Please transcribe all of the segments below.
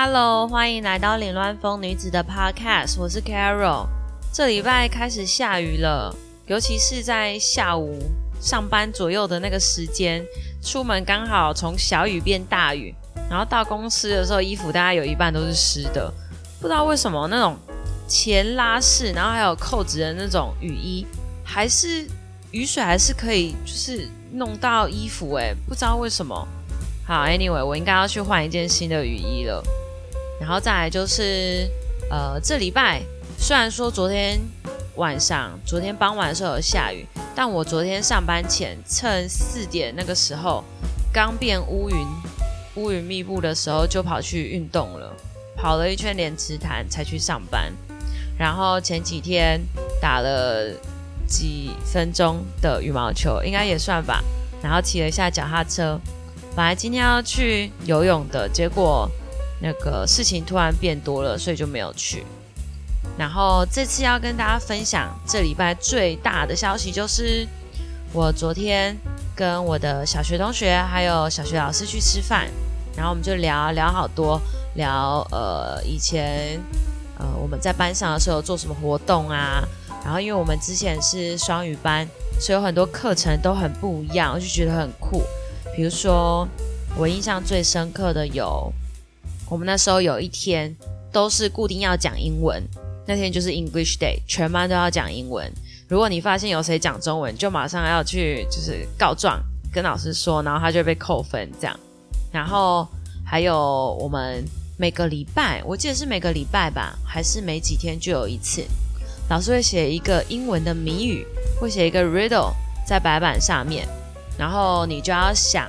Hello，欢迎来到凌乱风女子的 Podcast，我是 Carol。这礼拜开始下雨了，尤其是在下午上班左右的那个时间，出门刚好从小雨变大雨，然后到公司的时候，衣服大概有一半都是湿的。不知道为什么那种前拉式，然后还有扣子的那种雨衣，还是雨水还是可以就是弄到衣服诶，不知道为什么。好，Anyway，我应该要去换一件新的雨衣了。然后再来就是，呃，这礼拜虽然说昨天晚上、昨天傍晚的时候有下雨，但我昨天上班前趁四点那个时候刚变乌云、乌云密布的时候，就跑去运动了，跑了一圈连池潭才去上班。然后前几天打了几分钟的羽毛球，应该也算吧。然后骑了一下脚踏车。本来今天要去游泳的，结果那个事情突然变多了，所以就没有去。然后这次要跟大家分享这礼拜最大的消息，就是我昨天跟我的小学同学还有小学老师去吃饭，然后我们就聊聊好多，聊呃以前呃我们在班上的时候做什么活动啊。然后因为我们之前是双语班，所以有很多课程都很不一样，我就觉得很酷。比如说，我印象最深刻的有，我们那时候有一天都是固定要讲英文，那天就是 English Day，全班都要讲英文。如果你发现有谁讲中文，就马上要去就是告状，跟老师说，然后他就被扣分这样。然后还有我们每个礼拜，我记得是每个礼拜吧，还是每几天就有一次，老师会写一个英文的谜语，会写一个 riddle 在白板上面。然后你就要想，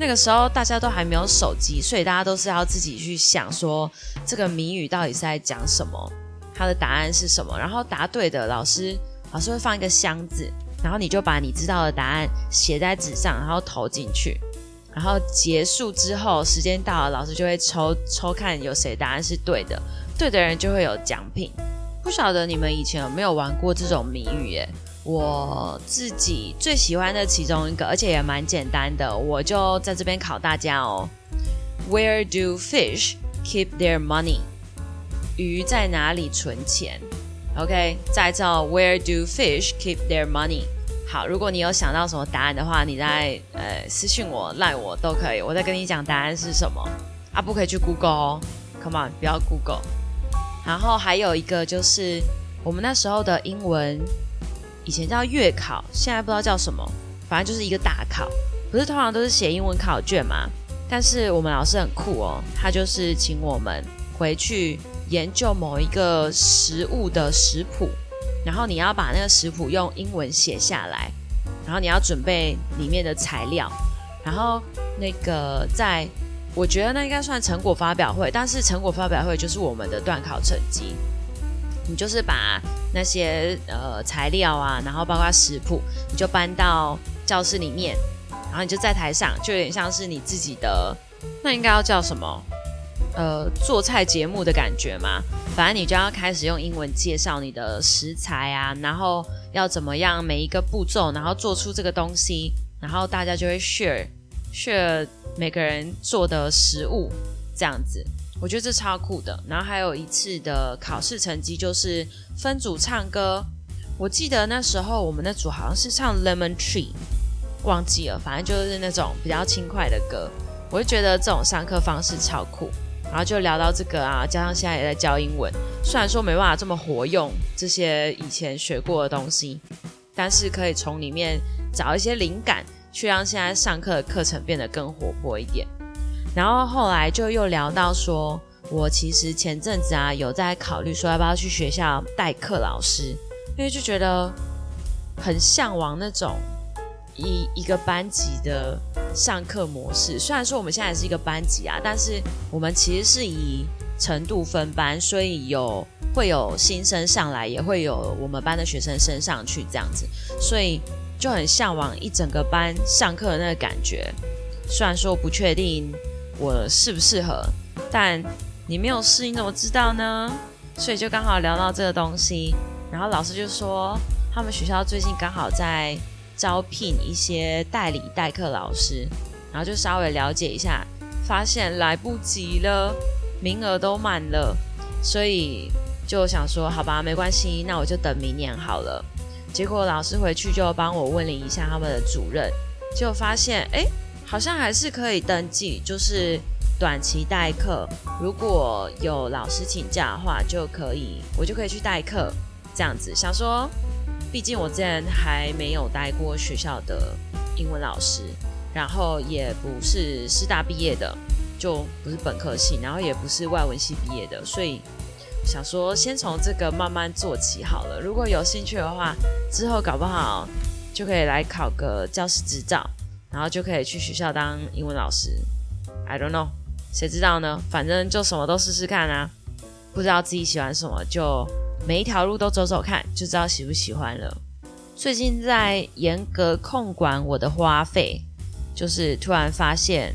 那个时候大家都还没有手机，所以大家都是要自己去想说这个谜语到底是在讲什么，它的答案是什么。然后答对的老师，老师会放一个箱子，然后你就把你知道的答案写在纸上，然后投进去。然后结束之后，时间到了，老师就会抽抽看有谁答案是对的，对的人就会有奖品。不晓得你们以前有没有玩过这种谜语耶？我自己最喜欢的其中一个，而且也蛮简单的，我就在这边考大家哦。Where do fish keep their money？鱼在哪里存钱？OK，再造 Where do fish keep their money？好，如果你有想到什么答案的话，你再呃私信我、赖我都可以，我再跟你讲答案是什么。啊，不可以去 Google 哦，Come on，不要 Google。然后还有一个就是我们那时候的英文。以前叫月考，现在不知道叫什么，反正就是一个大考。不是通常都是写英文考卷吗？但是我们老师很酷哦，他就是请我们回去研究某一个食物的食谱，然后你要把那个食谱用英文写下来，然后你要准备里面的材料，然后那个在，我觉得那应该算成果发表会，但是成果发表会就是我们的段考成绩。你就是把那些呃材料啊，然后包括食谱，你就搬到教室里面，然后你就在台上，就有点像是你自己的，那应该要叫什么？呃，做菜节目的感觉嘛。反正你就要开始用英文介绍你的食材啊，然后要怎么样每一个步骤，然后做出这个东西，然后大家就会 share share 每个人做的食物这样子。我觉得这超酷的，然后还有一次的考试成绩就是分组唱歌，我记得那时候我们那组好像是唱 Lemon Tree，忘记了，反正就是那种比较轻快的歌，我就觉得这种上课方式超酷，然后就聊到这个啊，加上现在也在教英文，虽然说没办法这么活用这些以前学过的东西，但是可以从里面找一些灵感，去让现在上课的课程变得更活泼一点。然后后来就又聊到说，我其实前阵子啊有在考虑说要不要去学校代课老师，因为就觉得很向往那种一一个班级的上课模式。虽然说我们现在是一个班级啊，但是我们其实是以程度分班，所以有会有新生上来，也会有我们班的学生升上去这样子，所以就很向往一整个班上课的那个感觉。虽然说不确定。我适不适合？但你没有试，你怎么知道呢？所以就刚好聊到这个东西，然后老师就说他们学校最近刚好在招聘一些代理代课老师，然后就稍微了解一下，发现来不及了，名额都满了，所以就想说，好吧，没关系，那我就等明年好了。结果老师回去就帮我问了一下他们的主任，就发现，哎，好像还是可以登记，就是短期代课，如果有老师请假的话，就可以，我就可以去代课，这样子。想说，毕竟我之前还没有待过学校的英文老师，然后也不是师大毕业的。就不是本科系，然后也不是外文系毕业的，所以想说先从这个慢慢做起好了。如果有兴趣的话，之后搞不好就可以来考个教师执照，然后就可以去学校当英文老师。I don't know，谁知道呢？反正就什么都试试看啊！不知道自己喜欢什么，就每一条路都走走看，就知道喜不喜欢了。最近在严格控管我的花费，就是突然发现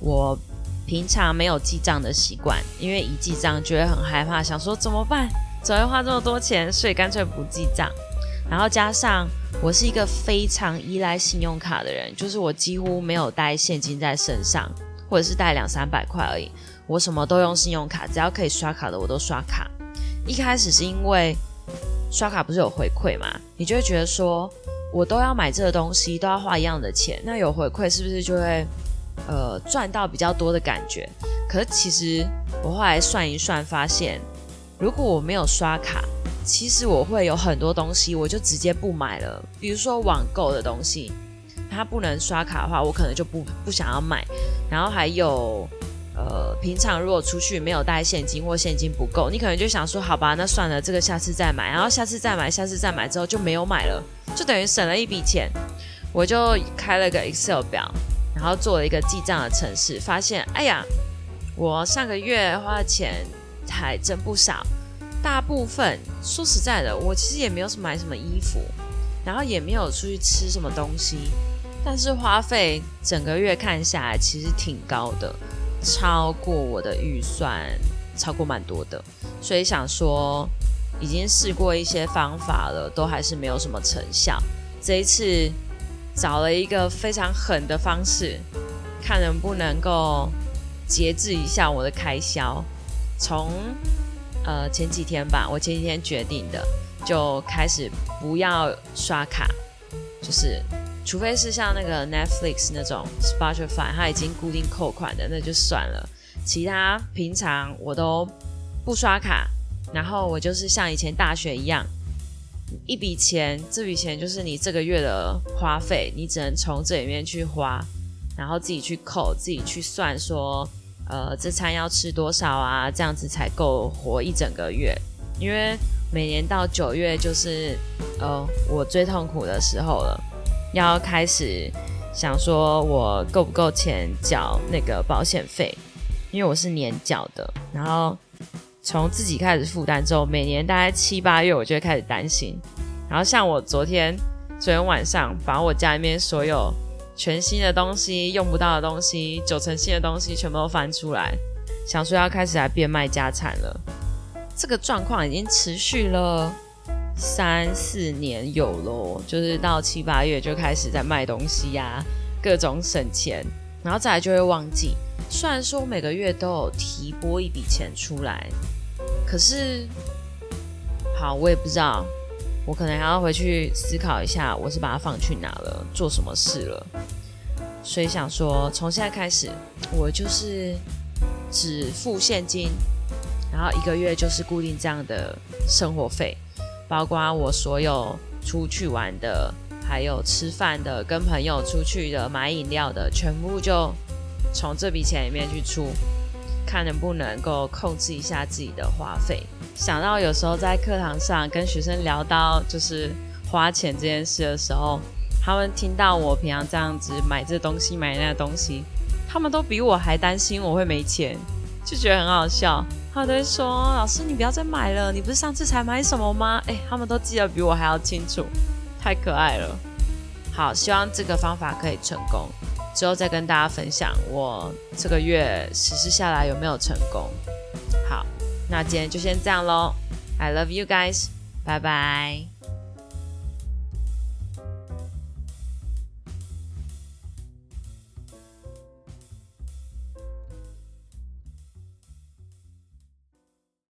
我。平常没有记账的习惯，因为一记账就会很害怕，想说怎么办？怎么会花这么多钱？所以干脆不记账。然后加上我是一个非常依赖信用卡的人，就是我几乎没有带现金在身上，或者是带两三百块而已。我什么都用信用卡，只要可以刷卡的我都刷卡。一开始是因为刷卡不是有回馈嘛，你就会觉得说我都要买这个东西，都要花一样的钱，那有回馈是不是就会？呃，赚到比较多的感觉，可是其实我后来算一算，发现如果我没有刷卡，其实我会有很多东西我就直接不买了。比如说网购的东西，它不能刷卡的话，我可能就不不想要买。然后还有呃，平常如果出去没有带现金或现金不够，你可能就想说，好吧，那算了，这个下次再买。然后下次再买，下次再买之后就没有买了，就等于省了一笔钱。我就开了个 Excel 表。然后做了一个记账的程式，发现，哎呀，我上个月花的钱还真不少。大部分说实在的，我其实也没有买什么衣服，然后也没有出去吃什么东西，但是花费整个月看下来其实挺高的，超过我的预算，超过蛮多的。所以想说，已经试过一些方法了，都还是没有什么成效。这一次。找了一个非常狠的方式，看能不能够节制一下我的开销。从呃前几天吧，我前几天决定的，就开始不要刷卡，就是除非是像那个 Netflix 那种 Spotify，它已经固定扣款的，那就算了。其他平常我都不刷卡，然后我就是像以前大学一样。一笔钱，这笔钱就是你这个月的花费，你只能从这里面去花，然后自己去扣，自己去算，说，呃，这餐要吃多少啊？这样子才够活一整个月。因为每年到九月就是，呃，我最痛苦的时候了，要开始想说我够不够钱缴那个保险费，因为我是年缴的，然后。从自己开始负担之后，每年大概七八月，我就会开始担心。然后像我昨天，昨天晚上把我家里面所有全新的东西、用不到的东西、九成新的东西全部都翻出来，想说要开始来变卖家产了。这个状况已经持续了三四年有咯，就是到七八月就开始在卖东西呀，各种省钱，然后再来就会忘记。虽然说每个月都有提拨一笔钱出来，可是好，我也不知道，我可能还要回去思考一下，我是把它放去哪了，做什么事了。所以想说，从现在开始，我就是只付现金，然后一个月就是固定这样的生活费，包括我所有出去玩的，还有吃饭的，跟朋友出去的，买饮料的，全部就。从这笔钱里面去出，看能不能够控制一下自己的花费。想到有时候在课堂上跟学生聊到就是花钱这件事的时候，他们听到我平常这样子买这东西买那东西，他们都比我还担心我会没钱，就觉得很好笑。他们都会说：“老师，你不要再买了，你不是上次才买什么吗？” 哎，他们都记得比我还要清楚，太可爱了。好，希望这个方法可以成功。之后再跟大家分享我这个月实施下来有没有成功。好，那今天就先这样喽。I love you guys，拜拜。